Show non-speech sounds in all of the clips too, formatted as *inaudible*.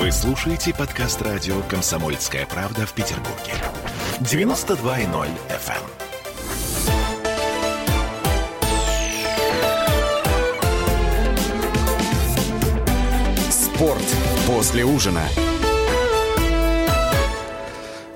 Вы слушаете подкаст радио «Комсомольская правда» в Петербурге. 92.0 FM. Спорт после ужина.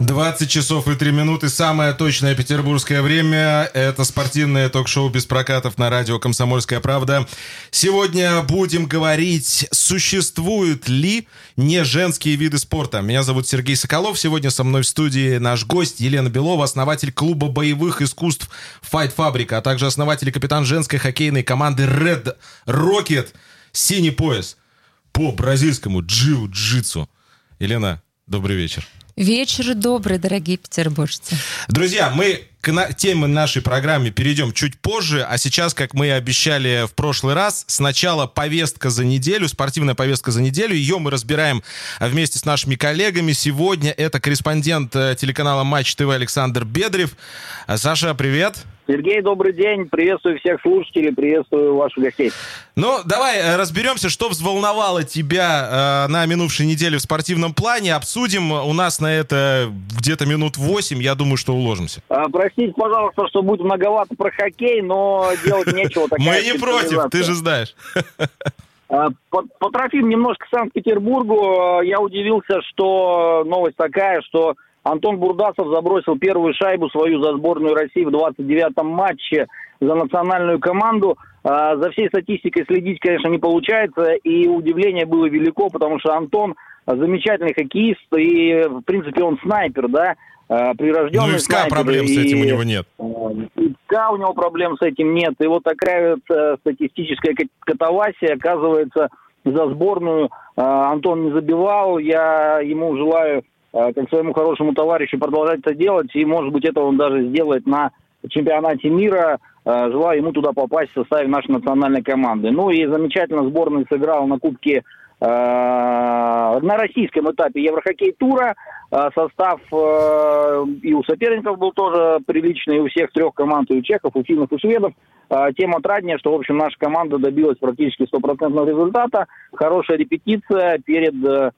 20 часов и 3 минуты. Самое точное петербургское время. Это спортивное ток-шоу без прокатов на радио «Комсомольская правда». Сегодня будем говорить, существуют ли не женские виды спорта. Меня зовут Сергей Соколов. Сегодня со мной в студии наш гость Елена Белова, основатель клуба боевых искусств Fight Fabric, а также основатель и капитан женской хоккейной команды Red Rocket. Синий пояс по бразильскому джиу-джитсу. Елена, добрый вечер. Вечер добрый, дорогие петербуржцы. Друзья, мы к теме нашей программы перейдем чуть позже, а сейчас, как мы и обещали в прошлый раз, сначала повестка за неделю, спортивная повестка за неделю. Ее мы разбираем вместе с нашими коллегами. Сегодня это корреспондент э, телеканала Матч ТВ Александр Бедрев. А, Саша, привет. Сергей, добрый день. Приветствую всех слушателей, приветствую ваших гостей. Ну, давай э, разберемся, что взволновало тебя э, на минувшей неделе в спортивном плане. Обсудим. У нас на это где-то минут 8. Я думаю, что уложимся. А, простите, пожалуйста, что будет многовато про хоккей, но делать нечего. Мы не против, ты же знаешь. А, По, потрофим немножко Санкт-Петербургу. Я удивился, что новость такая, что Антон Бурдасов забросил первую шайбу свою за сборную России в 29-м матче за национальную команду. А, За всей статистикой следить, конечно, не получается, и удивление было велико, потому что Антон замечательный хоккеист, и, в принципе, он снайпер, да, а, прирожденный Ну и в СКА снайпер, проблем с и- этим у него нет. и СКА у него проблем с этим нет. И вот такая вот, э, статистическая кат- катавасия, оказывается, за сборную э, Антон не забивал. Я ему желаю, э, как своему хорошему товарищу, продолжать это делать. И, может быть, это он даже сделает на чемпионате мира. Э, Желаю ему туда попасть в составе нашей национальной команды. Ну и замечательно сборная сыграла на Кубке э, на российском этапе Еврохоккей тура. Э, Состав э, и у соперников был тоже приличный, и у всех трех команд, и у чехов, у финнов, и шведов. Э, Тем отраднее, что, в общем, наша команда добилась практически стопроцентного результата. Хорошая репетиция перед э, э,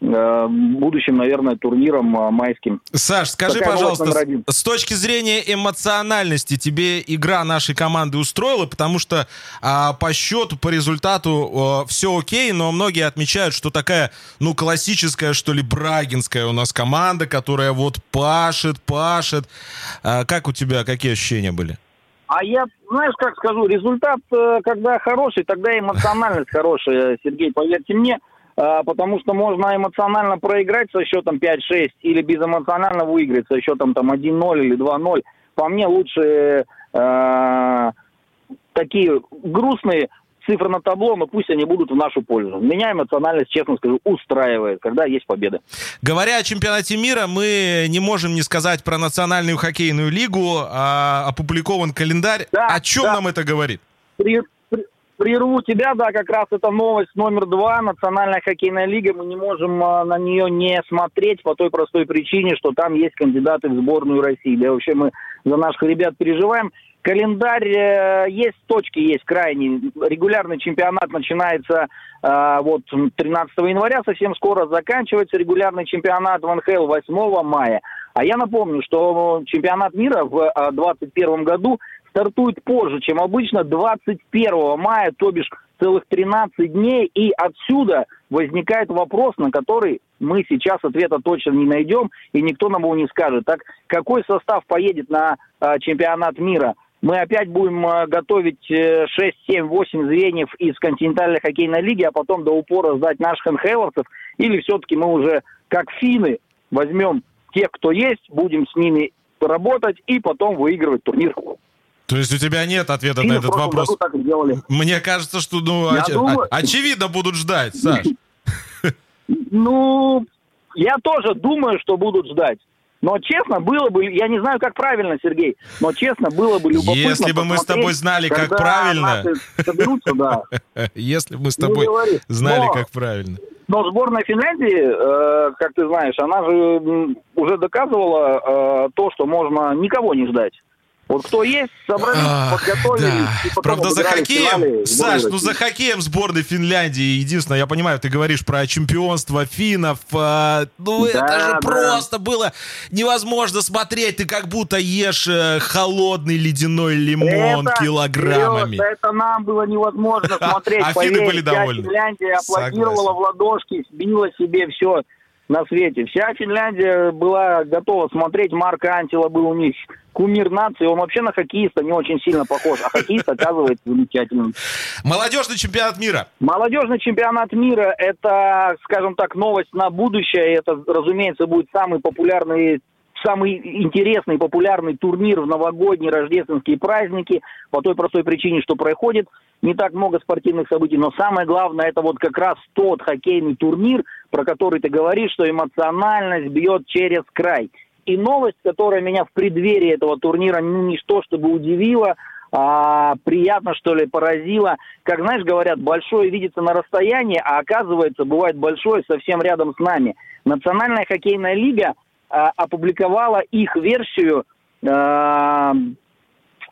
будущим, наверное, турниром э, майским. Саш, скажи, Такая пожалуйста, с, точки зрения эмоциональности тебе игра нашей команды устроила, потому что а, по счету, по результату все окей, но многие отмечают, что такая, ну, классическая, что ли, брагинская у нас команда, которая вот пашет, пашет. А, как у тебя, какие ощущения были? А я, знаешь, как скажу, результат, э, когда хороший, тогда эмоциональность хорошая, Сергей, поверьте мне, э, потому что можно эмоционально проиграть со счетом 5-6 или безэмоционально выиграть со счетом там 1-0 или 2-0. По мне лучше э, такие грустные цифры на табло, но пусть они будут в нашу пользу. Меня эмоциональность, честно скажу, устраивает, когда есть победа. Говоря о чемпионате мира, мы не можем не сказать про национальную хоккейную лигу. А, опубликован календарь. Да, о чем да. нам это говорит? При- Прерву тебя, да, как раз это новость номер два. Национальная хоккейная лига. Мы не можем а, на нее не смотреть по той простой причине, что там есть кандидаты в сборную России. Да, вообще мы за наших ребят переживаем. Календарь э, есть, точки есть крайние. Регулярный чемпионат начинается э, вот 13 января, совсем скоро заканчивается регулярный чемпионат в НХЛ 8 мая. А я напомню, что чемпионат мира в 2021 году стартует позже, чем обычно, 21 мая, то бишь целых 13 дней, и отсюда возникает вопрос, на который мы сейчас ответа точно не найдем, и никто нам его не скажет. Так какой состав поедет на а, чемпионат мира? Мы опять будем а, готовить э, 6, 7, 8 звеньев из континентальной хоккейной лиги, а потом до упора сдать наших НХЛовцев, или все-таки мы уже, как финны, возьмем тех, кто есть, будем с ними работать и потом выигрывать турнир. То есть у тебя нет ответа Финны на этот вопрос? так и сделали. Мне кажется, что, ну, оч- думаю- очевидно будут ждать, Саш. *laughs* Ну, я тоже думаю, что будут ждать. Но честно, было бы, я не знаю, как правильно, Сергей, но честно, было бы любопытно Если бы мы с тобой знали, как правильно. наши соберутся, да. *laughs* Если бы мы с тобой знали, Но- как правильно. Но сборная Финляндии, э, как ты знаешь, она же уже доказывала э, то, что можно никого не ждать. Вот кто есть, собрались, Ах, подготовились. да. и потом Правда, за финале хоккеем, сборную Саш, ну за хоккеем сборной Финляндии, единственное, я понимаю, ты говоришь про чемпионство финнов, а, ну Да, это же да. просто было невозможно смотреть, ты как будто ешь э, холодный ледяной лимон Это, килограммами. Серёж, это нам было невозможно *laughs* смотреть. А финны были довольны. Финляндия аплодировала в ладошки, била себе все на свете. Вся Финляндия была готова смотреть. Марк Антила был у них кумир нации. Он вообще на хоккеиста не очень сильно похож. А хоккеист оказывается замечательным. Молодежный чемпионат мира. Молодежный чемпионат мира – это, скажем так, новость на будущее. Это, разумеется, будет самый популярный самый интересный популярный турнир в новогодние рождественские праздники по той простой причине, что происходит не так много спортивных событий, но самое главное это вот как раз тот хоккейный турнир, про который ты говоришь, что эмоциональность бьет через край. И новость, которая меня в преддверии этого турнира ну, что чтобы удивила, а, приятно, что ли, поразило. Как, знаешь, говорят, большое видится на расстоянии, а оказывается, бывает большое совсем рядом с нами. Национальная хоккейная лига опубликовала их версию а,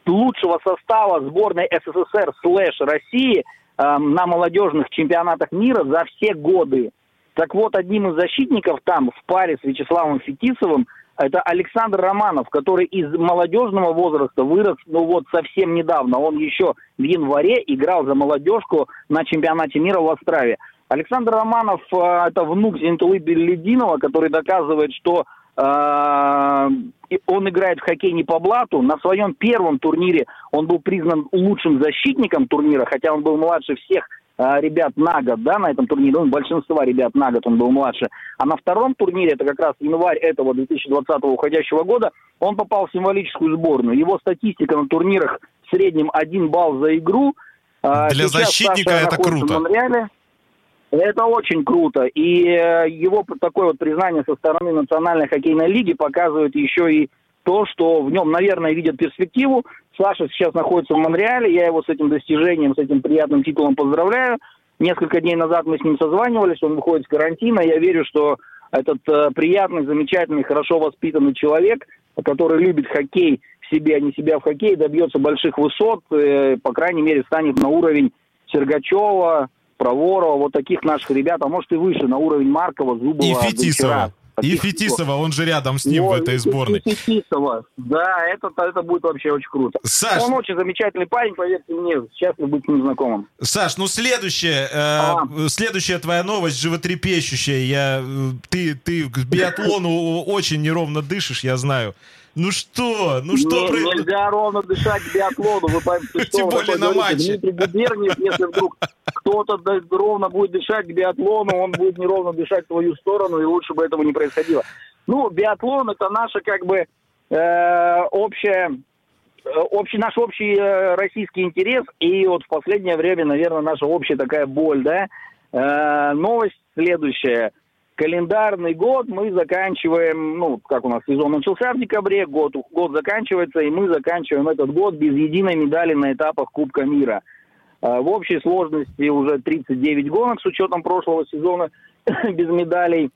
лучшего состава сборной СССР слэш России а, на молодежных чемпионатах мира за все годы. Так вот, одним из защитников там в паре с Вячеславом Фетисовым это Александр Романов, который из молодежного возраста вырос, ну вот совсем недавно. Он еще в январе играл за молодежку на чемпионате мира в Острове. Александр Романов э, это внук Зентулы Беллидинова, который доказывает, что э, он играет в хоккей не по блату. На своем первом турнире он был признан лучшим защитником турнира, хотя он был младше всех э, ребят на год, да, на этом турнире, ну, большинства ребят на год он был младше. А на втором турнире, это как раз январь этого 2020 уходящего года, он попал в символическую сборную. Его статистика на турнирах в среднем один балл за игру. Э, Для сейчас защитника Саша это круто. в Монреале. Это очень круто. И э, его такое вот признание со стороны Национальной хоккейной лиги показывает еще и то, что в нем, наверное, видят перспективу. Саша сейчас находится в Монреале, я его с этим достижением, с этим приятным титулом поздравляю. Несколько дней назад мы с ним созванивались, он выходит с карантина. Я верю, что этот э, приятный, замечательный, хорошо воспитанный человек, который любит хоккей в себе, а не себя в хоккее, добьется больших высот, э, по крайней мере, станет на уровень Сергачева, Проворова, вот таких наших ребят, а может и выше, на уровень Маркова, Зубова, И Фетисова. И Фетисова, он же рядом с ним в вот, этой сборной. и Фетисова. Да, это, это будет вообще очень круто. Саш, Он очень замечательный парень, поверьте мне, счастлив быть с ним знакомым. Саш, ну следующая, э, А. следующая твоя новость животрепещущая. Я, э, ты, ты к биатлону *laughs* очень неровно дышишь, я знаю. Ну что, ну что Не- про- Нельзя ровно дышать к биатлону. Вы поймите, что Тем более на матче. Дмитрий Губерниев, если вдруг кто-то ровно будет дышать к биатлону, он будет неровно дышать в твою сторону, и лучше бы этого не происходило. Ну, биатлон это наша как бы э, общая э, общий, наш общий э, российский интерес, и вот в последнее время, наверное, наша общая такая боль, да. Э, новость следующая. Календарный год мы заканчиваем, ну, как у нас сезон начался в декабре, год, год заканчивается, и мы заканчиваем этот год без единой медали на этапах Кубка мира. Э, В общей сложности уже 39 гонок с учетом прошлого сезона *coughs* без медалей.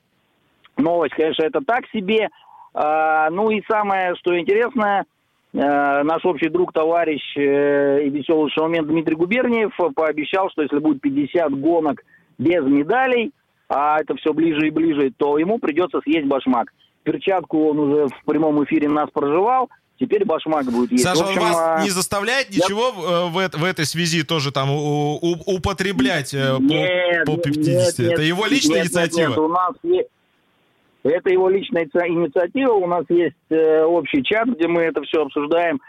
Новость, конечно, это так себе. А, Ну и самое, что интересно, э, наш общий друг, товарищ э, и веселый шоумен Дмитрий Губерниев пообещал, что если будет 50 гонок без медалей, а это все ближе и ближе, то ему придется съесть башмак. Перчатку он уже в прямом эфире нас проживал, теперь башмак будет есть. Саша, В он общем, вас а, не заставляет ничего э, в, эт- в этой связи тоже там у- у- употреблять э, по, Нет, по нет, 50? нет, Это его личная нет, нет, инициатива? нет, у нас есть... Это его личная инициатива. У нас есть э, общий чат, где мы это все обсуждаем.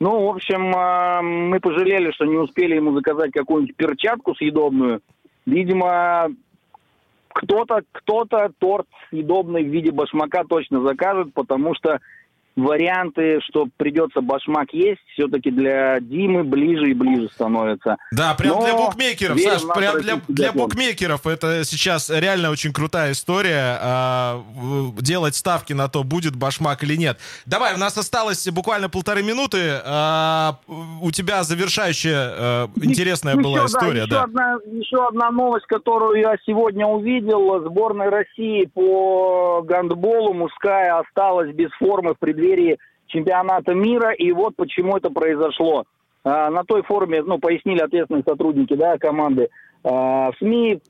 Ну, в общем, э, мы пожалели, что не успели ему заказать какую-нибудь перчатку съедобную. Видимо, кто-то кто-то торт съедобный в виде башмака точно закажет, потому что варианты, что придется башмак есть, все-таки для Димы ближе и ближе становятся. Да, прям Но для букмекеров, Саш, прям для, для букмекеров это сейчас реально очень крутая история. а, делать ставки на то, будет башмак или нет. Давай, у нас осталось буквально полторы минуты. а, у тебя завершающая э, интересная Еще, была да, история, еще да. Одна, еще одна новость, которую я сегодня увидел. Сборная России по гандболу мужская осталась без формы в преддверии чемпионата мира, и вот почему это произошло. А, на той форме, ну, пояснили ответственные сотрудники, да, команды. А, в СМИ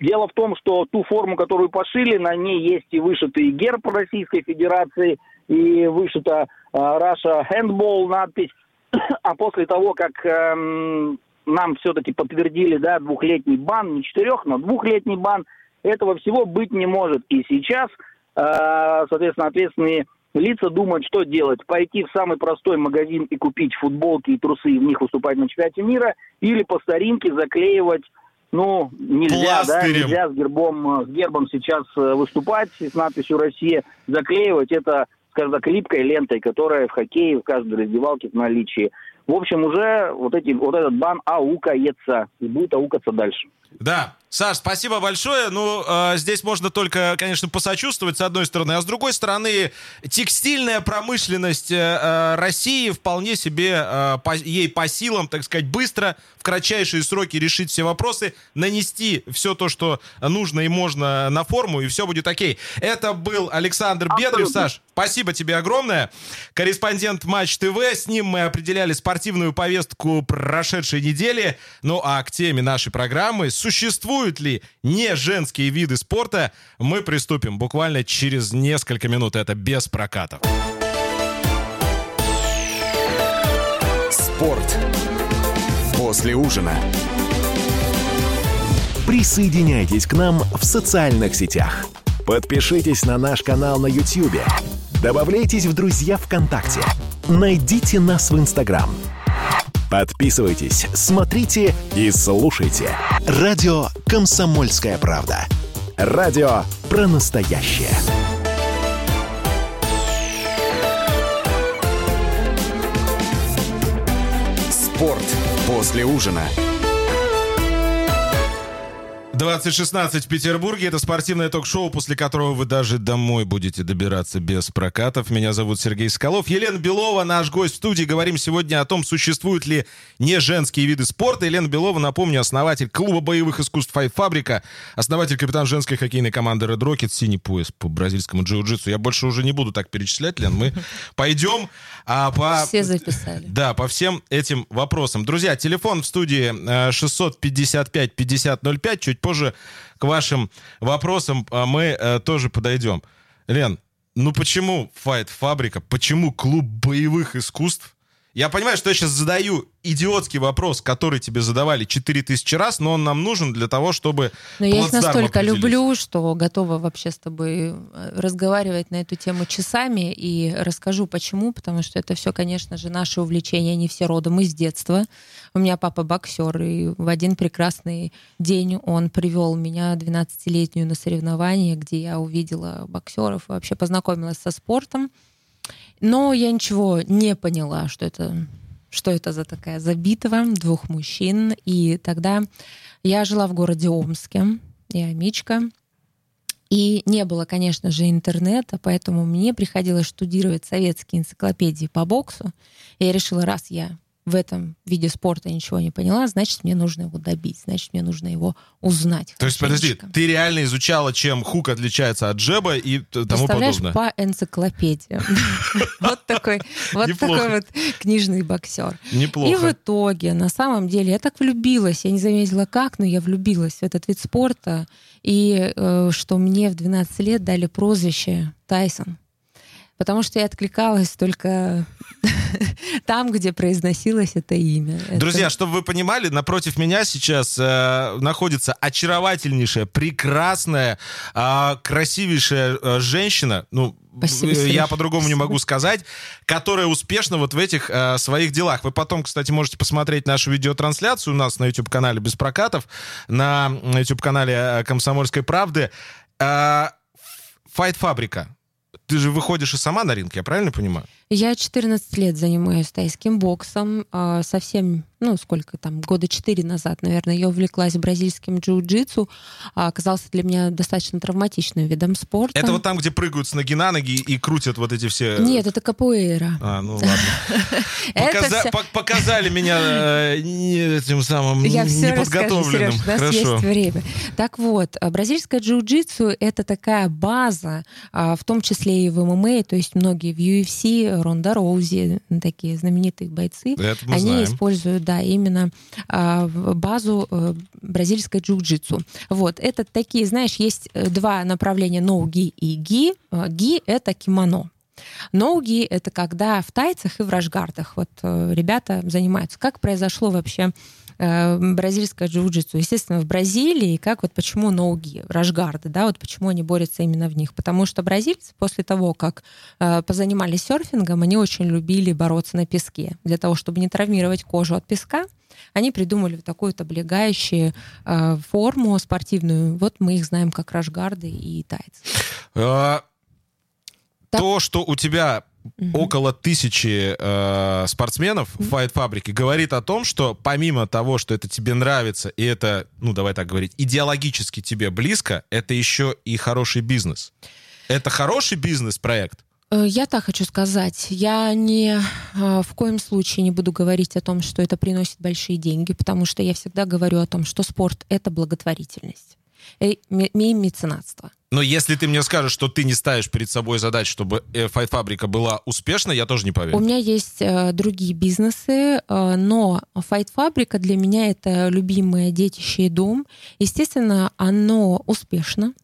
Дело в том, что ту форму, которую пошили, на ней есть и вышитый герб Российской Федерации, и вышита э, Russia Handball надпись. *coughs* А после того, как эм, нам все-таки подтвердили, да, двухлетний бан, не четырех, но двухлетний бан, этого всего быть не может. И сейчас, э, соответственно, ответственные лица думают, что делать. Пойти в самый простой магазин и купить футболки и трусы, и в них выступать на чемпионате мира, или по старинке заклеивать ну, нельзя, да, нельзя с гербом, э, с гербом сейчас э, выступать, с надписью «Россия», заклеивать это, скажем так, липкой лентой, которая в хоккее в каждой раздевалке в наличии. В общем, уже вот, эти, вот этот бан аукается и будет аукаться дальше. Да, Саш, спасибо большое. Ну, э, здесь можно только, конечно, посочувствовать с одной стороны, а с другой стороны, текстильная промышленность э, э, России вполне себе э, по, ей по силам, так сказать, быстро, в кратчайшие сроки решить все вопросы, нанести все то, что нужно и можно на форму, и все будет окей. Это был Александр Бедрев. Саш, спасибо тебе огромное. Корреспондент Матч ТВ. С ним мы определяли спортивную повестку прошедшей недели. Ну, а к теме нашей программы существуют ли не женские виды спорта, мы приступим буквально через несколько минут. Это без прокатов. Спорт. После ужина. Присоединяйтесь к нам в социальных сетях. Подпишитесь на наш канал на YouTube. Добавляйтесь в друзья ВКонтакте. Найдите нас в Инстаграм – Подписывайтесь, смотрите и слушайте. Радио «Комсомольская правда». Радио про настоящее. Спорт после ужина. 2016 в Петербурге. Это спортивное ток-шоу, после которого вы даже домой будете добираться без прокатов. Меня зовут Сергей Скалов. Елена Белова, наш гость в студии. Говорим сегодня о том, существуют ли не женские виды спорта. Елена Белова, напомню, основатель клуба боевых искусств «Файт Фабрика», основатель капитан женской хоккейной команды Red Rocket, синий пояс по бразильскому джиу-джитсу. Я больше уже не буду так перечислять, Лен. Мы *laughs* пойдем а, по... Все записали. Да, по всем этим вопросам. Друзья, телефон в студии 655-5005. Э, Чуть позже к вашим вопросам а, мы э, тоже подойдем. Лен, ну почему Fight Фабрика? Почему клуб боевых искусств? Я понимаю, что я сейчас задаю идиотский вопрос, который тебе задавали 4000 раз, но он нам нужен для того, чтобы Но я их настолько люблю, что готова вообще с тобой э, разговаривать на эту тему часами и расскажу почему, потому что это все, конечно же, наши увлечения, они все родом из детства. У меня папа боксер, и в один прекрасный день он привел меня 12-летнюю на соревнования, где я увидела боксеров, вообще познакомилась со спортом. Но я ничего не поняла, что это, что это за такая забитва двух мужчин. И тогда я жила в городе Омске, я Мичка. И не было, конечно же, интернета, поэтому мне приходилось штудировать советские энциклопедии по боксу. И я решила, раз я в этом виде спорта ничего не поняла, значит, мне нужно его добить, значит, мне нужно его узнать. То есть, подожди, ты реально изучала, чем хук отличается от джеба и тому подобное? по энциклопедии. *laughs* Вот такой вот такой вот книжный боксер. Неплохо. И в итоге, на самом деле, я так влюбилась, я не заметила как, но я влюбилась в этот вид спорта, и э, что мне в 12 лет дали прозвище Тайсон потому что я откликалась только *laughs* там, где произносилось это имя. Друзья, чтобы вы понимали, напротив меня сейчас э, находится очаровательнейшая, прекрасная, э, красивейшая э, женщина, ну, Спасибо, э, я по-другому не могу сказать, которая успешна вот в этих э, своих делах. Вы потом, кстати, можете посмотреть нашу видеотрансляцию у нас на YouTube-канале «Без прокатов», на YouTube-канале э, «Комсомольской правды». Э, Файт Фабрика ты же выходишь и сама на ринг, я правильно понимаю? Я 14 лет занимаюсь тайским боксом. А, совсем, ну, сколько там, года 4 назад, наверное, я увлеклась бразильским джиу-джитсу. А, оказался для меня достаточно травматичным видом спорта. Это вот там, где прыгают с ноги на ноги и крутят вот эти все... Нет, это капуэра. А, ну ладно. *laughs* Показали меня э, этим самым неподготовленным. у нас есть время. Так вот, а, бразильское джиу-джитсу — это такая база, в том числе и в ММА, то есть многие в UFC Ронда Роузи, такие знаменитые бойцы, они знаем. используют, да, именно а, базу э, бразильской джиу-джитсу. Вот, это такие, знаешь, есть э, два направления ноуги и ги. Э, Ги — это кимоно. Ноуги — это когда в тайцах и в рашгардах вот ребята занимаются. Как произошло вообще бразильское джиу-джитсу? Естественно, в Бразилии, как вот почему ноуги, рашгарды, да, вот почему они борются именно в них? Потому что бразильцы после того, как э, позанимались серфингом, они очень любили бороться на песке. Для того, чтобы не травмировать кожу от песка, они придумали вот такую вот облегающую э, форму спортивную. Вот мы их знаем как рашгарды и тайцы. А. То, что у тебя около тысячи э, спортсменов в файт-фабрике, говорит о том, что помимо того, что это тебе нравится, и это, ну, давай так говорить, идеологически тебе близко, это еще и хороший бизнес. Это хороший бизнес-проект. Э, Я так хочу сказать. Я не э, в коем случае не буду говорить о том, что это приносит большие деньги, потому что я всегда говорю о том, что спорт — это благотворительность э, и меценатство. Но если ты мне скажешь, что ты не ставишь перед собой задачу, чтобы э, файт-фабрика была успешной, я тоже не поверю. У меня есть э, другие бизнесы, э, но файт-фабрика для меня это любимое детище и дом. Естественно, оно успешно.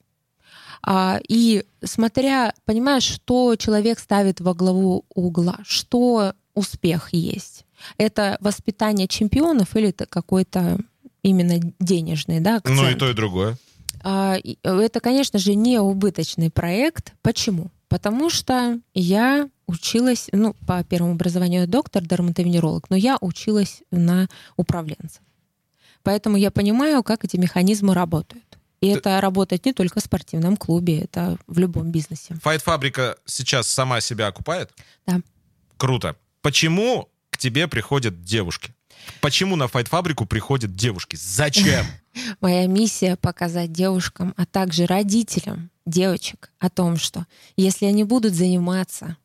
А, и смотря, понимаешь, что человек ставит во главу угла, что успех есть. Это воспитание чемпионов или это какой-то именно денежный, да, акцент? Ну и то, и другое. А, э, Это, конечно же, не убыточный проект. Почему? Потому что я училась, ну, по первому образованию доктор, дерматовенеролог, но я училась на управленца. Поэтому я понимаю, как эти механизмы работают. И это работает не только в спортивном клубе, это в любом бизнесе. Файт-фабрика сейчас сама себя окупает? Да. Круто. Почему к тебе приходят девушки? Почему на файт-фабрику приходят девушки? Зачем? *laughs* Моя миссия показать девушкам, а также родителям девочек о том, что если они будут заниматься,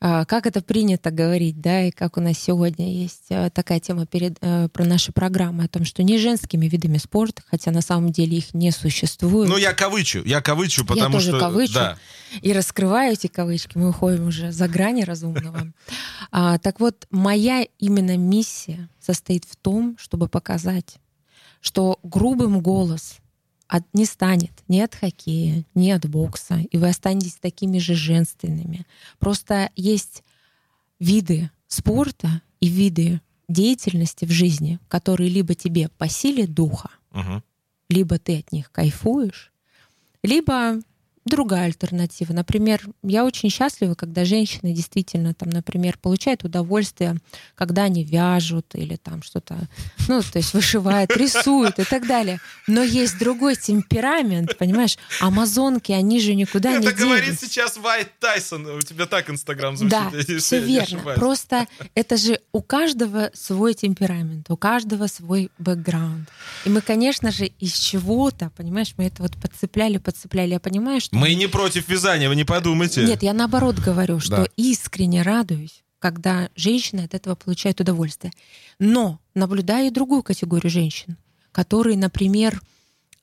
а, как это принято говорить, да, и как у нас сегодня есть а, такая тема перед, э, про наши программы о том, что не женскими видами спорта, хотя на самом деле их не существует. Ну, я кавычу, я кавычу, потому тоже что... кавычу. Да. и раскрываю эти кавычки, мы уходим уже за грани разумного. А, так вот, моя именно миссия состоит в том, чтобы показать, что грубым голос от, не станет ни от хоккея, ни от бокса, и вы останетесь такими же женственными. Просто есть виды спорта и виды деятельности в жизни, которые либо тебе по силе духа, Мгм. либо ты от них кайфуешь, либо другая альтернатива. Например, я очень счастлива, когда женщины действительно, там, например, получают удовольствие, когда они вяжут или там что-то, ну, то есть вышивают, рисуют и так далее. Но есть другой темперамент, понимаешь? Амазонки, они же никуда не Это говорит делись. сейчас Вайт Тайсон. У тебя так Инстаграм звучит. Да, если все я верно. ошибаюсь. Просто это же у каждого свой темперамент, у каждого свой бэкграунд. И мы, конечно же, из чего-то, понимаешь, мы это вот подцепляли, подцепляли. Я понимаю, что... Мы не против вязания, вы не подумайте. Нет, я наоборот говорю, что Да. искренне радуюсь, когда женщины от этого получают удовольствие. Но наблюдаю и другую категорию женщин, которые, например,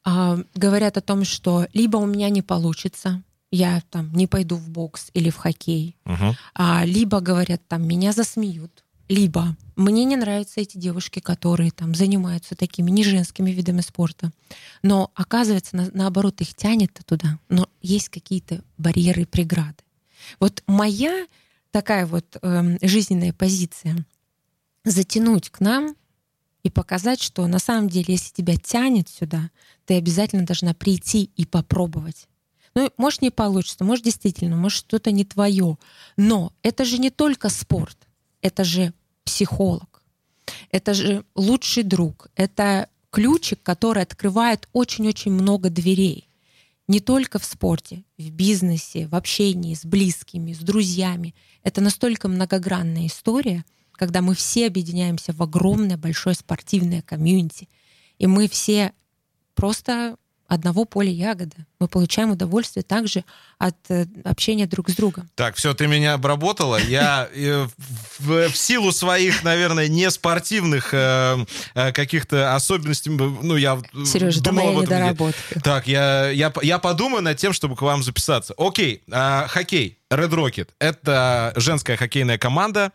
а, говорят о том, что либо у меня не получится, я там не пойду в бокс или в хоккей, а, либо говорят там меня засмеют, либо мне не нравятся эти девушки, которые там занимаются такими не женскими видами спорта, но оказывается на- наоборот их тянет туда, но есть какие-то барьеры, преграды. Вот моя такая вот эм, жизненная позиция затянуть к нам и показать, что на самом деле, если тебя тянет сюда, ты обязательно должна прийти и попробовать. Ну, может, не получится, может, действительно, может, что-то не твое. Но это же не только спорт, это же психолог, это же лучший друг, это ключик, который открывает очень-очень много дверей. Не только в спорте, в бизнесе, в общении с близкими, с друзьями. Это настолько многогранная история, когда мы все объединяемся в огромное большое спортивное комьюнити, и мы все просто одного поля ягода. Мы получаем удовольствие также от э, общения друг с другом. Так, все, ты меня обработала. Я э, в, в силу своих, наверное, не спортивных э, э, каких-то особенностей, ну, я Сережа, думал это моя недоработка. Так, я, я, я подумаю над тем, чтобы к вам записаться. Окей, э, хоккей, Red Rocket. Это женская хоккейная команда.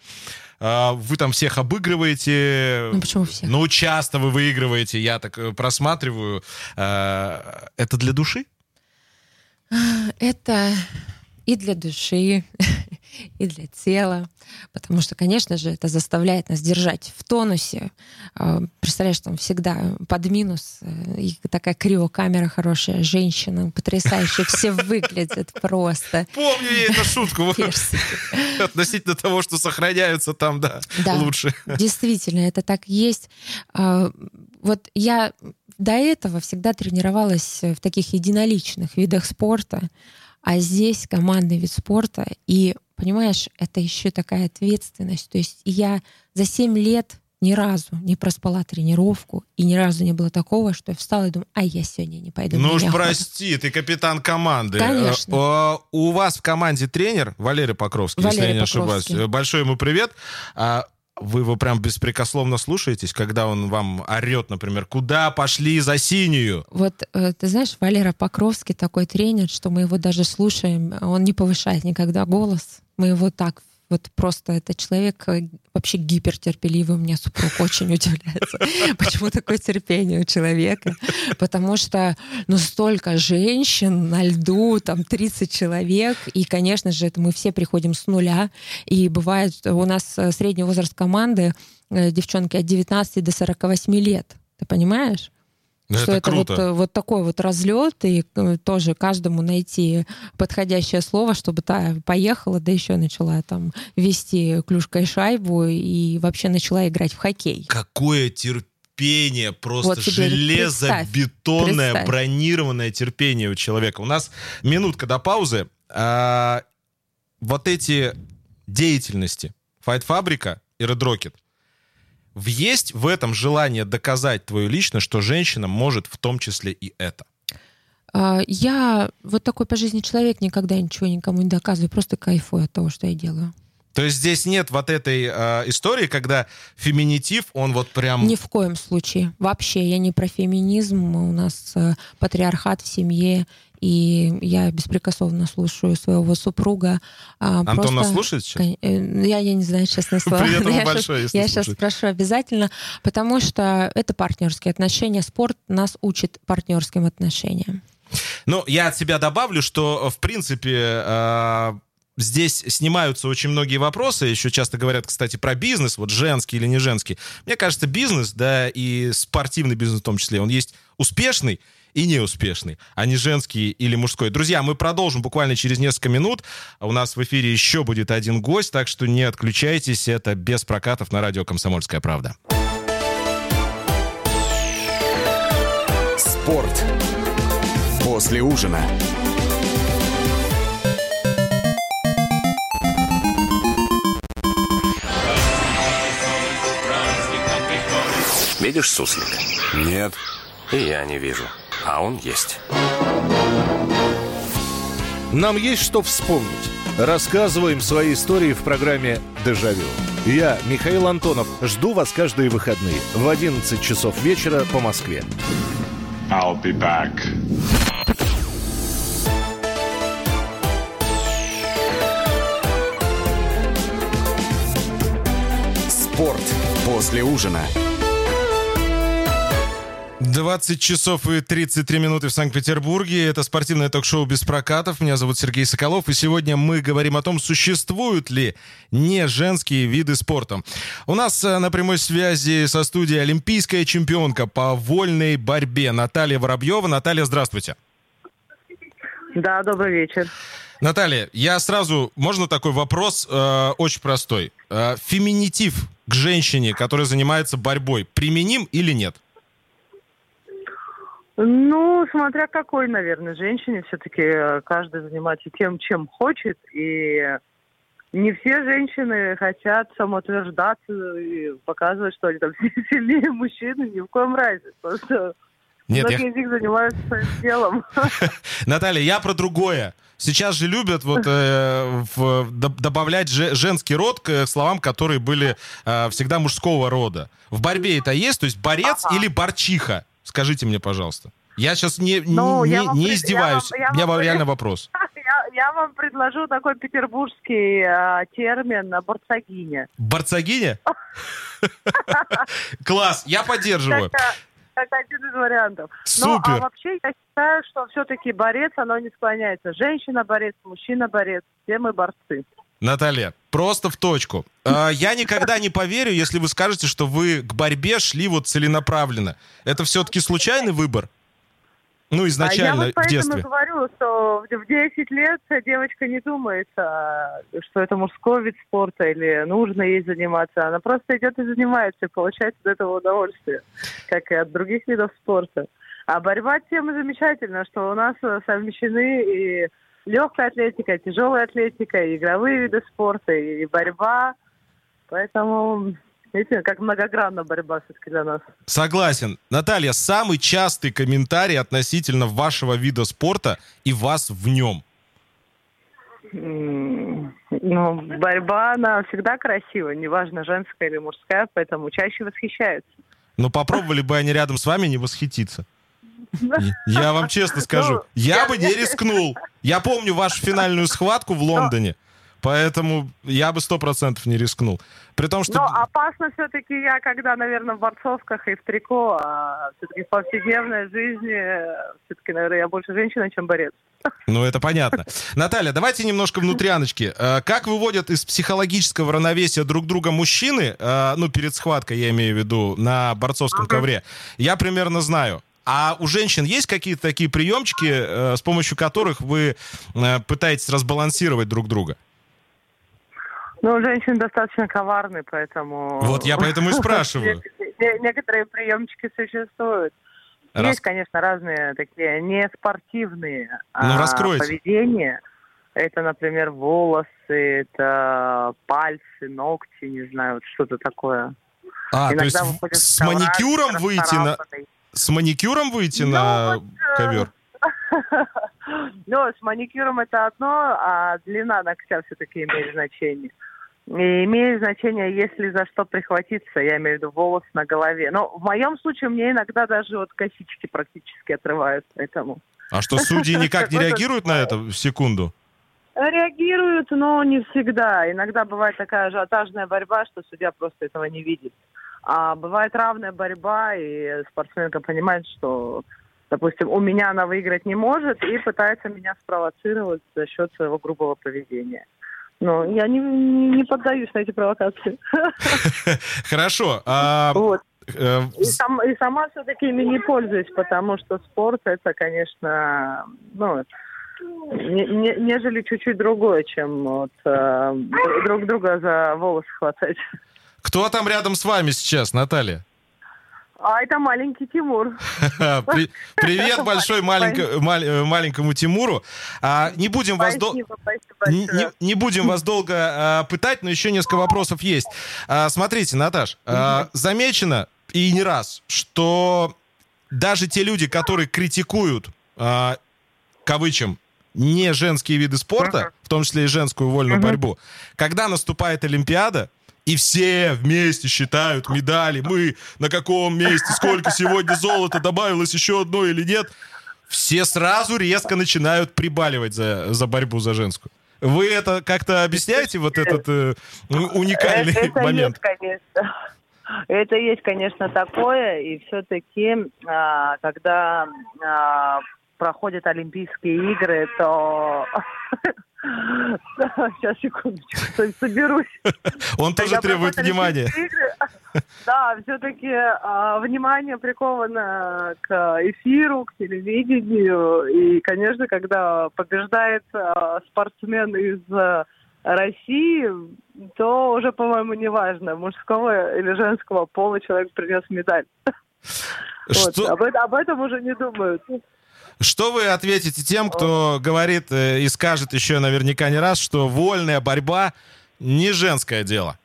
Вы там всех обыгрываете. Ну почему всех? Ну часто вы выигрываете, я так э, просматриваю. А, это для души? Это и для души, и для тела, потому что, конечно же, это заставляет нас держать в тонусе. А, представляешь, там всегда под минус, э, и такая криокамера хорошая, женщина, потрясающе, все *laughs* выглядят просто. Помню я эту шутку. *laughs* Относительно того, что сохраняются там, да, лучше. Действительно, это так есть. А, вот я до этого всегда тренировалась в таких единоличных видах спорта, а здесь командный вид спорта, и, понимаешь, это еще такая ответственность. То есть я за 7 лет ни разу не проспала тренировку, и ни разу не было такого, что я встала и думаю, а я сегодня не пойду. Ну уж прости, ты капитан команды. Конечно. Э, у вас в команде тренер Валерий Покровский, Валерий если я не Покровский. ошибаюсь. Большой ему привет. Вы его прям беспрекословно слушаетесь, когда он вам орет, например, куда пошли за синюю? Вот, э, ты знаешь, Валера Покровский такой тренер, что мы его даже слушаем, он не повышает никогда голос. Мы его так вот просто это человек э, вообще гипертерпеливый. У меня супруг очень удивляется, *laughs* почему такое терпение у человека. Потому что ну столько женщин на льду, там 30 человек, и, конечно же, это мы все приходим с нуля. И бывает, у нас э, средний возраст команды э, девчонки от 19 до 48 лет. Ты понимаешь? Ну, что это, это вот, э, вот такой вот разлет, и э, тоже каждому найти подходящее слово, чтобы та поехала, да еще начала там вести клюшкой шайбу и вообще начала играть в хоккей. Какое терпение, просто вот железобетонное, представь. бронированное терпение у человека. У нас минутка до паузы. А, вот эти деятельности Fight Фабрика и Red Rocket — есть в этом желание доказать твою личность, что женщина может в том числе и это? А, я вот такой по жизни человек, никогда ничего никому не доказываю, просто кайфую от того, что я делаю. То есть здесь нет вот этой э, истории, когда феминитив, он вот прям... Ни в коем случае. Вообще, я не про феминизм. У нас э, патриархат в семье, и я беспрекословно слушаю своего супруга. А, Антон просто... нас слушает сейчас? Э, я, я не знаю, честное *laughs* слово. Привет ему большое, Я сейчас спрошу обязательно, потому что это партнерские отношения. Спорт нас учит партнерским отношениям. Ну, я от себя добавлю, что, в принципе, э, здесь снимаются очень многие вопросы. Еще часто говорят, кстати, про бизнес, вот женский или не женский. Мне кажется, бизнес, да, и спортивный бизнес в том числе, он есть успешный и неуспешный, а не женский или мужской. Друзья, мы продолжим буквально через несколько минут. У нас в эфире еще будет один гость, так что не отключайтесь. Это без прокатов на радио «Комсомольская правда». Спорт после ужина. Видишь суслика? Нет. И я не вижу а он есть. Нам есть что вспомнить. Рассказываем свои истории в программе «Дежавю». Я, Михаил Антонов, жду вас каждые выходные в 11 часов вечера по Москве. I'll be back. Спорт после ужина. 20 часов и 33 минуты в Санкт-Петербурге. Это спортивное ток-шоу без прокатов. Меня зовут Сергей Соколов. И сегодня мы говорим о том, существуют ли не женские виды спорта. У нас э, на прямой связи со студией олимпийская чемпионка по вольной борьбе Наталья Воробьева. Наталья, здравствуйте. Да, добрый вечер. Наталья, я сразу, можно такой вопрос, э, очень простой. Э, феминитив к женщине, которая занимается борьбой, применим или нет? Ну, смотря какой, наверное, женщине, все-таки э, каждый занимается тем, чем хочет, и не все женщины хотят самоутверждаться и показывать, что они там *laughs* сильнее мужчины, ни в коем разе. Просто Нет, Многие я... из них занимаются своим делом. *laughs* Наталья, я про другое. Сейчас же любят вот э, в- добавлять же- женский род к словам, которые были э, всегда мужского рода. В борьбе это есть, то есть борец Ага. или борчиха? Скажите мне, пожалуйста. Я сейчас не, Ну, не, я вам не издеваюсь. я вам- я У меня вам- реально вопрос. *laughs* Я, я вам предложу такой петербургский а, термин борцогиня. Борцогиня? *laughs* Класс, я поддерживаю. Как один из вариантов. Ну, Супер. а вообще я считаю, что все-таки борец, оно не склоняется. Женщина борец, мужчина борец, все мы борцы. Наталья, просто в точку. А, Я никогда не поверю, если вы скажете, что вы к борьбе шли вот целенаправленно. Это все-таки случайный выбор? Ну, а я изначально, вот в детстве. говорю, что в в 10 лет девочка не думает, а, что это мужской вид спорта или нужно ей заниматься. Она просто идет и занимается, и получает от этого удовольствие, как и от других видов спорта. А борьба тем и замечательна, что у нас э, совмещены и легкая атлетика, тяжелая атлетика, и игровые виды спорта, и борьба. Поэтому, видите, как многогранна борьба все-таки для нас. Согласен. Наталья, самый частый комментарий относительно вашего вида спорта и вас в нем. Ну, борьба, она всегда красива, неважно, женская или мужская, поэтому чаще восхищаются. Но попробовали бы они рядом с вами не восхититься. Я вам честно скажу, Ну, я бы не рискнул. Я помню вашу финальную схватку в Лондоне, поэтому я бы сто процентов не рискнул. При том, что... Но опасно все-таки я, когда, наверное, в борцовках и в трико, а все-таки в повседневной жизни, все-таки, наверное, я больше женщина, чем борец. Ну, это понятно. Наталья, давайте немножко внутряночки. Э, Как выводят из психологического равновесия друг друга мужчины, э, ну, перед схваткой, я имею в виду, на борцовском ковре, я примерно знаю. А у женщин есть какие-то такие приемчики, э, с помощью которых вы э, пытаетесь разбалансировать друг друга? Но женщины достаточно коварны, поэтому... Вот я поэтому и *laughs* спрашиваю. Не- Некоторые приемчики существуют. Раз- Есть, конечно, разные такие неспортивные Ну, а, раскройте. поведения. Это, например, волосы, это пальцы, ногти, не знаю, вот что-то такое. А, то есть с маникюром выйти на... С маникюром выйти Ну, на вот, э, ковер? *laughs* Ну, с маникюром это одно, а длина ногтя все-таки имеет значение. И имеет значение, если за что прихватиться, я имею в виду волос на голове. Но в моем случае мне иногда даже вот косички практически отрывают, поэтому... А что, судьи *laughs* никак не реагируют на это в секунду? Реагируют, но не всегда. Иногда бывает такая ажиотажная борьба, что судья просто этого не видит. А бывает равная борьба, и спортсменка понимает, что, допустим, у меня она выиграть не может, и пытается меня спровоцировать за счет своего грубого поведения. Но я не, не, не поддаюсь на эти провокации. *laughs* Хорошо. а, Вот. э, И, сам- и сама все-таки ими не пользуюсь, потому что спорт это, конечно, ну, не- не- нежели чуть-чуть другое, чем вот, э, друг друга за волосы хватать. Кто там рядом с вами сейчас, Наталья? А это маленький Тимур. *laughs* При- Привет *laughs* большой маленько- мал- маленькому Тимуру. А, Не будем вас Не, большое. не- не будем вас долго а, пытать, но еще несколько вопросов есть. А, смотрите, Наташ, а, замечено и не раз, что даже те люди, которые критикуют, а, кавычем, не женские виды спорта, в том числе и женскую вольную борьбу, когда наступает Олимпиада, и все вместе считают медали, мы на каком месте, сколько сегодня золота добавилось, еще одно или нет, все сразу резко начинают прибаливать за, за борьбу за женскую. Вы это как-то объясняете, вот этот э, уникальный это, это момент? есть, конечно. Это есть, конечно, такое. И все-таки, когда а, проходят Олимпийские игры, то... *laughs* Сейчас, секундочку, со- соберусь. *laughs* Он тоже требует внимания. Да, все-таки внимание приковано к эфиру, к телевидению. И, конечно, когда побеждает а, спортсмен из а, России, то уже, по-моему, неважно, мужского или женского пола человек принес медаль. *laughs* Вот, Что, об, это- об этом уже не думают. Что вы ответите тем, кто говорит э, и скажет еще наверняка не раз, что вольная борьба не женское дело?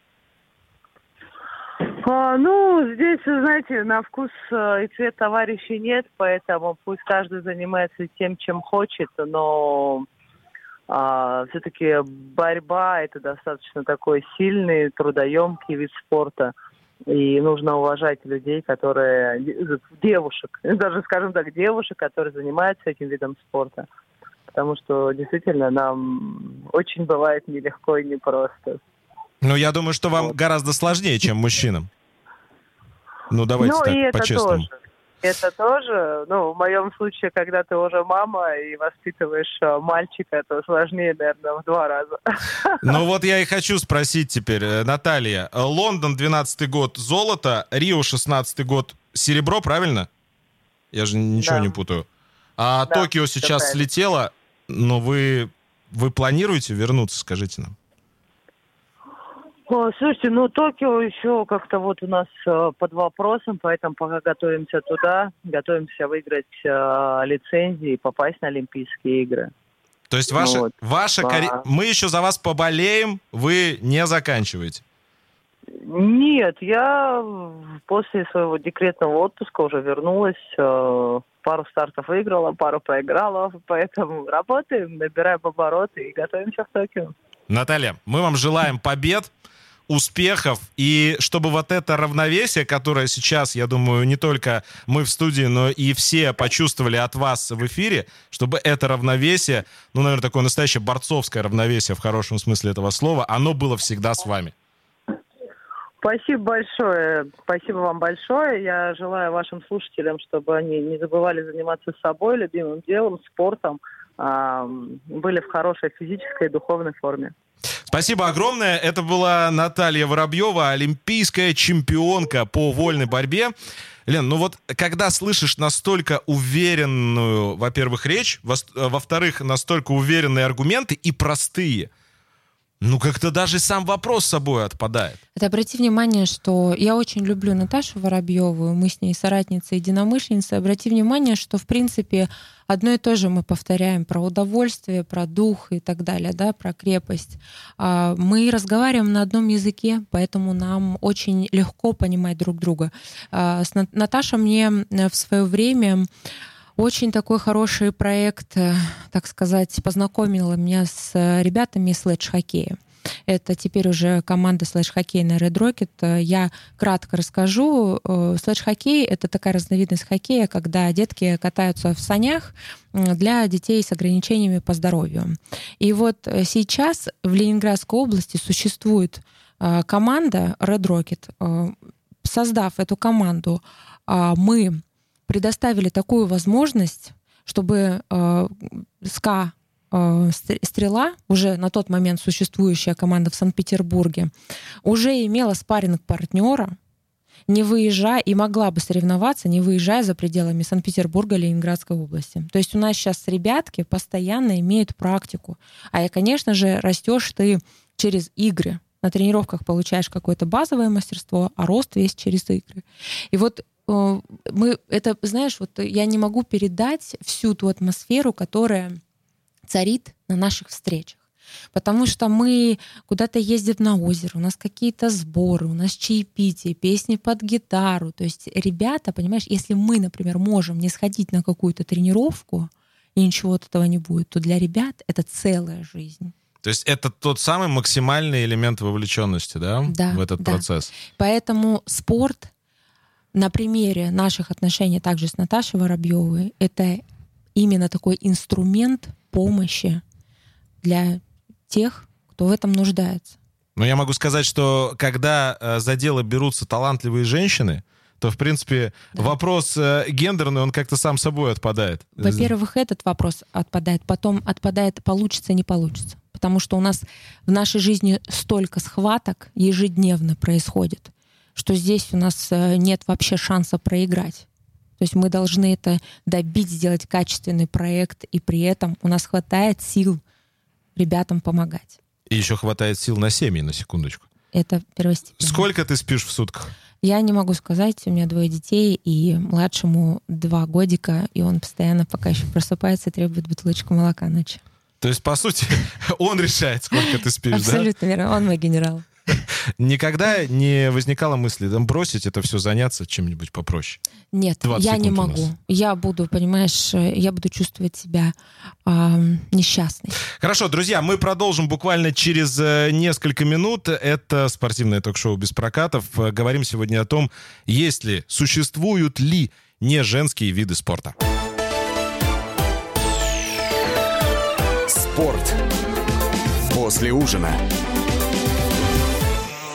А, ну, здесь, знаете, на вкус э, и цвет товарищей нет, поэтому пусть каждый занимается тем, чем хочет, но а, все-таки борьба это достаточно такой сильный, трудоемкий вид спорта. И нужно уважать людей, которые, девушек, *laughs* даже, скажем так, девушек, которые занимаются этим видом спорта. Потому что действительно нам очень бывает нелегко и непросто. Ну, я думаю, что вам вот. гораздо сложнее, чем мужчинам. Ну, давайте ну, так, и это по-честному. Тоже. Это тоже, ну, в моем случае, когда ты уже мама и воспитываешь э, мальчика, то сложнее, наверное, в два раза. *laughs* Ну вот я и хочу спросить теперь, э, Наталья. Лондон 12 год золото, Рио 16 год серебро, правильно? Я же ничего да. не путаю. А да, Токио сейчас правильно. слетело, но вы, вы планируете вернуться, скажите нам? О, слушайте, ну Токио еще как-то вот у нас э, под вопросом, поэтому пока готовимся туда, готовимся выиграть э, лицензии и попасть на Олимпийские игры. То есть ваша, Вот. ваша Да. карьера... Мы еще за вас поболеем, вы не заканчиваете. Нет, я после своего декретного отпуска уже вернулась, э, пару стартов выиграла, пару проиграла, поэтому работаем, набираем обороты и готовимся в Токио. Наталья, мы вам желаем побед, успехов, и чтобы вот это равновесие, которое сейчас, я думаю, не только мы в студии, но и все почувствовали от вас в эфире, чтобы это равновесие, ну, наверное, такое настоящее борцовское равновесие в хорошем смысле этого слова, оно было всегда с вами. Спасибо большое. Спасибо вам большое. Я желаю вашим слушателям, чтобы они не забывали заниматься собой, любимым делом, спортом, были в хорошей физической и духовной форме. Спасибо огромное. Это была Наталья Воробьева, олимпийская чемпионка по вольной борьбе. Лен, ну вот когда слышишь настолько уверенную, во-первых, речь, во-вторых, настолько уверенные аргументы и простые, ну как-то даже сам вопрос с собой отпадает. Это обрати внимание, что я очень люблю Наташу Воробьеву, мы с ней соратницы единомышленницы. Обрати внимание, что, в принципе, одно и то же мы повторяем про удовольствие, про дух и так далее, да, про крепость. А, Мы разговариваем на одном языке, поэтому нам очень легко понимать друг друга. А, Наташа мне э, в свое время очень такой хороший проект, э, так сказать, познакомила меня с э, ребятами из слэдж-хоккея. Это теперь уже команда слэдж-хоккейная Red Rocket. Э, Я кратко расскажу. Слэдж-хоккей — это такая разновидность хоккея, когда детки катаются в санях для детей с ограничениями по здоровью. И вот сейчас в Ленинградской области существует команда Red Rocket. Создав эту команду, а, мы предоставили такую возможность, чтобы э, СКА э, Стр- Стрела, уже на тот момент существующая команда в Санкт-Петербурге, уже имела спарринг партнера, не выезжая и могла бы соревноваться, не выезжая за пределами Санкт-Петербурга или Ленинградской области. То есть у нас сейчас ребятки постоянно имеют практику. А и, конечно же, растешь ты через игры. На тренировках получаешь какое-то базовое мастерство, а рост весь через игры. И вот мы это, знаешь, вот я не могу передать всю ту атмосферу, которая царит на наших встречах. Потому что мы куда-то ездим на озеро, у нас какие-то сборы, у нас чаепитие, песни под гитару. То есть ребята, понимаешь, если мы, например, можем не сходить на какую-то тренировку, и ничего от этого не будет, то для ребят это целая жизнь. То есть это тот самый максимальный элемент вовлеченности, да, Да, в этот да. процесс? Поэтому спорт на примере наших отношений также с Наташей Воробьевой это именно такой инструмент помощи для тех, кто в этом нуждается. Но я могу сказать, что когда э, за дело берутся талантливые женщины, то, в принципе, Да. вопрос э, гендерный, он как-то сам собой отпадает. Во-первых, этот вопрос отпадает, потом отпадает, получится, не получится. Потому что у нас в нашей жизни столько схваток ежедневно происходит, что здесь у нас э, нет вообще шанса проиграть. То есть мы должны это добить, сделать качественный проект, и при этом у нас хватает сил ребятам помогать. И еще хватает сил на семьи, на секундочку. Это первостепенно. Сколько ты спишь в сутках? Я не могу сказать, у меня двое детей, и младшему два годика, и он постоянно пока еще просыпается и требует бутылочку молока ночью. То есть, по сути, *laughs* он решает, сколько ты спишь, да? Абсолютно верно, он мой генерал. Никогда не возникало мысли там, бросить это все, заняться чем-нибудь попроще? Нет, 20 я не могу. Я буду, понимаешь, э, я буду чувствовать себя ам, несчастной. Хорошо, друзья, мы продолжим буквально через э, несколько минут. Это спортивное ток-шоу без прокатов. Э, Говорим сегодня о том, есть ли, существуют ли не женские виды спорта. Спорт. После ужина.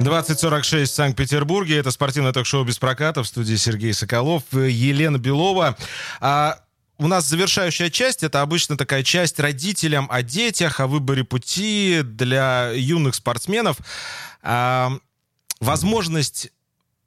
2046 в Санкт-Петербурге. Это спортивное ток-шоу без проката. В студии Сергей Соколов, э, Елена Белова. А у нас завершающая часть. Это обычно такая часть родителям о детях, о выборе пути для юных спортсменов. А, возможность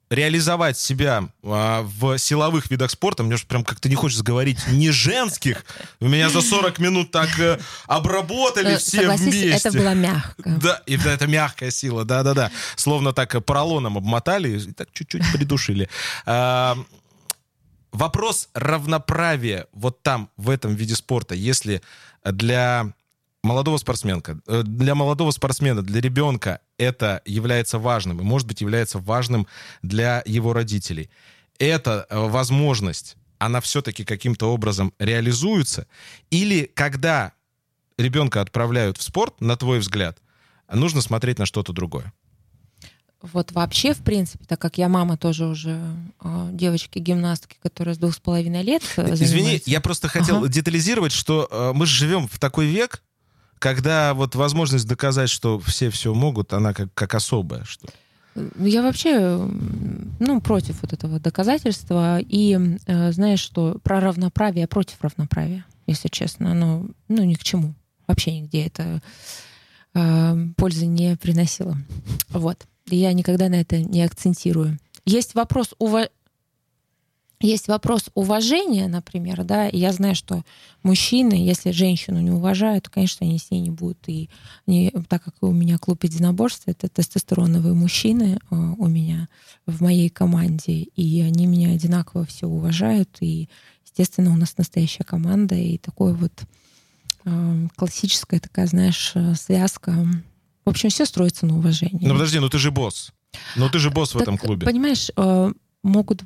реализовать себя а, в силовых видах спорта, мне же прям как-то не хочется говорить не женских, меня за 40 минут так э, обработали Э, все Согласись, вместе. это было мягко. Да, и да, это мягкая сила, да-да-да. Словно так э, поролоном обмотали и так чуть-чуть придушили. А, Вопрос равноправия вот там, в этом виде спорта, если для молодого спортсменка, э, для молодого спортсмена, для ребенка это является важным, и, может быть, является важным для его родителей. Эта э, возможность, она все-таки каким-то образом реализуется? Или когда ребенка отправляют в спорт, на твой взгляд, нужно смотреть на что-то другое? Вот вообще, в принципе, так как я мама тоже уже э, девочки-гимнастки, которая с двух с половиной лет э, Извини, занимается. я просто хотел Ага. детализировать, что э, мы живем в такой век, когда вот возможность доказать, что все все могут, она как, как особая. Что... Ну, Я вообще, ну, против вот этого доказательства. И э, знаешь, что про равноправие, против равноправия, если честно. Оно, ну, ни к чему. Вообще нигде это э, пользы не приносило. Вот. И я никогда на это не акцентирую. Есть вопрос ува... Есть вопрос уважения, например, да, и я знаю, что мужчины, если женщину не уважают, то, конечно, они с ней не будут. И не, так как у меня клуб единоборств, это тестостероновые мужчины э, у меня в моей команде, и они меня одинаково все уважают, и, естественно, у нас настоящая команда, и такое вот э, классическая такая, знаешь, э, связка. В общем, все строится на уважении. Ну подожди, ну ты же босс. Ну ты же босс в Так, этом клубе. Понимаешь, э, могут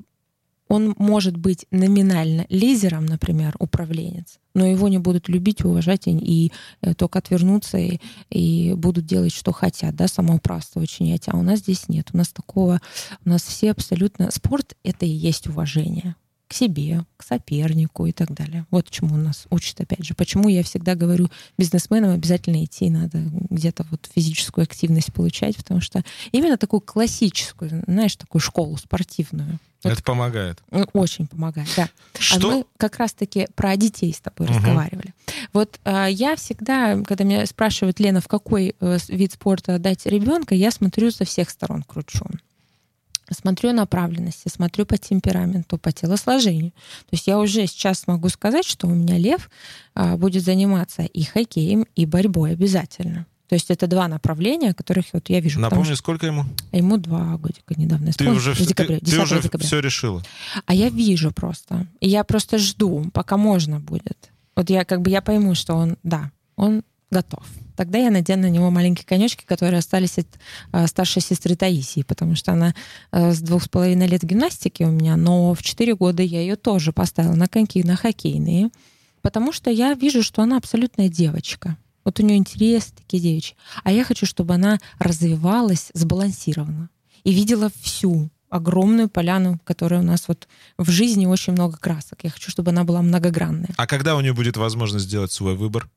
он может быть номинально лидером, например, управленец, но его не будут любить, уважать и, и э, только отвернуться и, и будут делать, что хотят, да, самоуправство чинять. А у нас здесь нет. У нас такого, у нас все абсолютно... Спорт — это и есть уважение к себе, к сопернику и так далее. Вот чему нас учат, опять же. Почему я всегда говорю, бизнесменам обязательно идти надо где-то вот физическую активность получать, потому что именно такую классическую, знаешь, такую школу спортивную, Это помогает. ну, Очень помогает, да. Что? А мы как раз-таки про детей с тобой Мгм. разговаривали. Вот а, я всегда, когда меня спрашивают, Лена, в какой э, вид спорта отдать ребенка, я смотрю со всех сторон, кручу. Смотрю направленности, смотрю по темпераменту, по телосложению. То есть я уже сейчас могу сказать, что у меня лев а, будет заниматься и хоккеем, и борьбой обязательно. То есть это два направления, которых вот я вижу. Напомни, сколько ему? что ему два годика недавно Ты уже, в декабре, ты, ты 10 уже декабря. все решила. А я вижу просто. И я просто жду, пока можно будет. Вот я как бы я пойму, что он, да, он готов. Тогда я надену на него маленькие конечки, которые остались от э, старшей сестры Таисии, потому что она э, с двух с половиной лет гимнастики у меня, но в четыре года я ее тоже поставила на коньки, на хоккейные, потому что я вижу, что она абсолютная девочка. Вот у нее интересы такие девичьи. А я хочу, чтобы она развивалась сбалансированно и видела всю огромную поляну, которая у нас вот в жизни очень много красок. Я хочу, чтобы она была многогранная. А когда у нее будет возможность сделать свой выбор?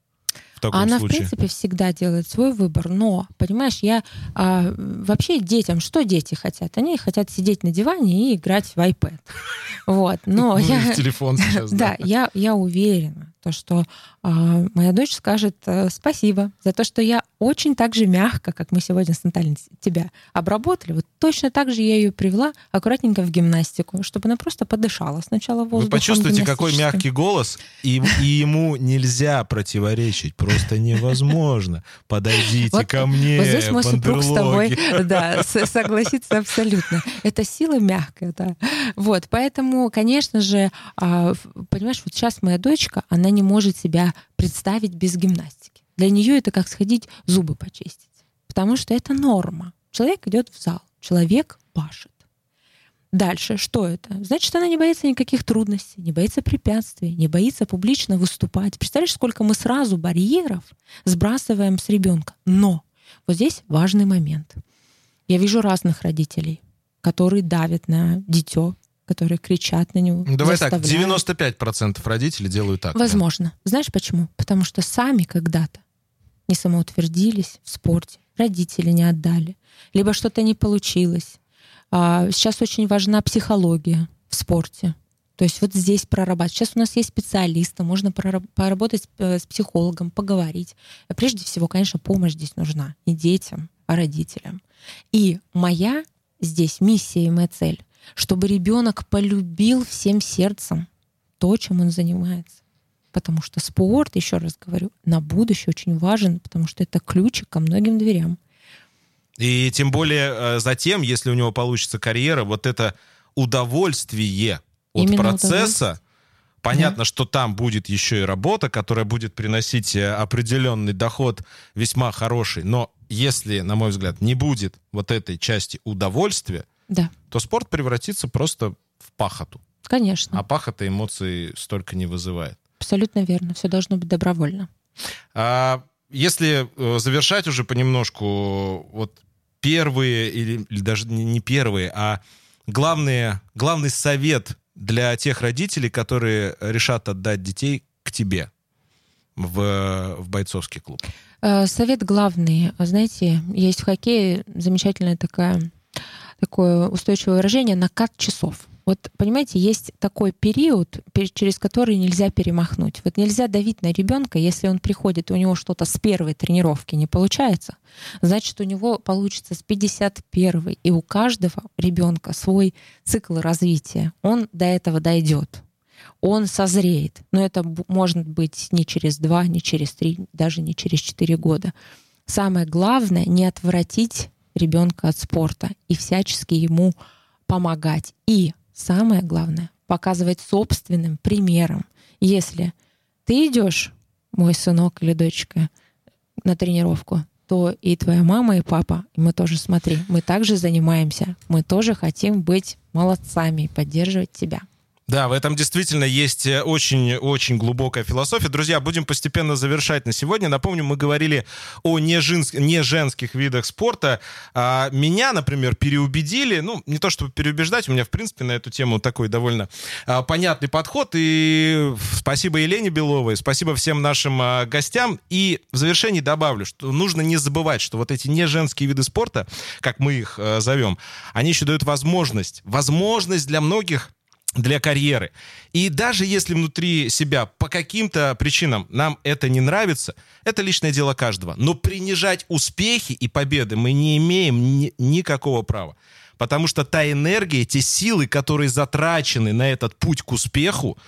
В таком Она, случае. в принципе, всегда делает свой выбор, но, понимаешь, я а, вообще детям, что дети хотят? Они хотят сидеть на диване и играть в iPad. *laughs* Вот, но *laughs* я... телефон сейчас, *laughs* да. Да, я, я уверена, то, что а, моя дочь скажет э, спасибо за то, что я очень так же мягко, как мы сегодня с Натальей тебя обработали, вот точно так же я ее привела аккуратненько в гимнастику, чтобы она просто подышала сначала воздухом Вы почувствуете, какой мягкий голос, и, и ему нельзя противоречить, просто невозможно. Подойдите Вот- ко мне, Вот здесь мой супруг с тобой да, согласится абсолютно. Это сила мягкая, да. Вот, поэтому, конечно же, а, понимаешь, вот сейчас моя дочка, она не может себя представить без гимнастики. Для нее это как сходить зубы почистить. Потому что это норма. Человек идет в зал, человек пашет. Дальше, что это? Значит, она не боится никаких трудностей, не боится препятствий, не боится публично выступать. Представляешь, сколько мы сразу барьеров сбрасываем с ребенка. Но вот здесь важный момент. Я вижу разных родителей, которые давят на дитё, которые кричат на него. Давай так, заставляют. 95% родителей делают так. да. Возможно. Знаешь почему? Потому что сами когда-то не самоутвердились в спорте, родители не отдали, либо что-то не получилось. А, Сейчас очень важна психология в спорте. То есть вот здесь прорабатывать. Сейчас у нас есть специалисты, можно поработать э, с психологом, поговорить. А Прежде всего, конечно, помощь здесь нужна и детям, а родителям. И моя здесь миссия и моя цель, чтобы ребенок полюбил всем сердцем то, чем он занимается. Потому что спорт, еще раз говорю, на будущее очень важен, потому что это ключик ко многим дверям. И тем более э, затем, если у него получится карьера, вот это удовольствие от Именно процесса, понятно, что там будет еще и работа, которая будет приносить э, определенный доход весьма хороший, но если, на мой взгляд, не будет вот этой части удовольствия, Да, то спорт превратится просто в пахоту. конечно. А пахота эмоций столько не вызывает. Абсолютно верно. Все должно быть добровольно. А если э, завершать уже понемножку, вот первые, или, или даже не первые, а главные, главный совет для тех родителей, которые решат отдать детей к тебе в, в бойцовский клуб. Э, Совет главный. Знаете, есть в хоккее замечательное такое, такое устойчивое выражение «накат часов». Вот, понимаете, есть такой период, пер- через который нельзя перемахнуть. Вот нельзя давить на ребенка, если он приходит, и у него что-то с первой тренировки не получается, значит, у него получится с 51 И у каждого ребенка свой цикл развития. Он до этого дойдет. Он созреет. Но это может быть не через два, не через три, даже не через четыре года. Самое главное — не отвратить ребенка от спорта и всячески ему помогать. И самое главное — показывать собственным примером. Если ты идешь, мой сынок или дочка, на тренировку, то и твоя мама, и папа, и мы тоже, смотри, мы также занимаемся, мы тоже хотим быть молодцами и поддерживать тебя. Да, в этом действительно есть э, очень-очень глубокая философия. Друзья, будем постепенно завершать на сегодня. Напомню, мы говорили о неженск- неженских видах спорта. А, меня, например, переубедили, ну, не то чтобы переубеждать, у меня, в принципе, на эту тему такой довольно а, понятный подход. И спасибо Елене Беловой, спасибо всем нашим а, гостям. И в завершении добавлю, что нужно не забывать, что вот эти неженские виды спорта, как мы их а, зовем, они еще дают возможность, возможность для многих для карьеры. И даже если внутри себя по каким-то причинам нам это не нравится, это личное дело каждого. Но принижать успехи и победы мы не имеем ни- никакого права. Потому что та энергия, те силы, которые затрачены на этот путь к успеху,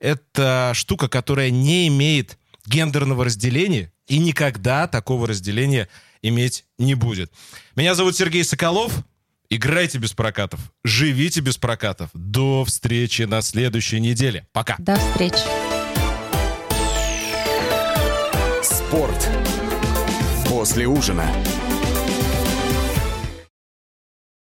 это штука, которая не имеет гендерного разделения и никогда такого разделения иметь не будет. Меня зовут Сергей Соколов. Играйте без прокатов, живите без прокатов. До встречи на следующей неделе. Пока. До встречи. Спорт. После ужина.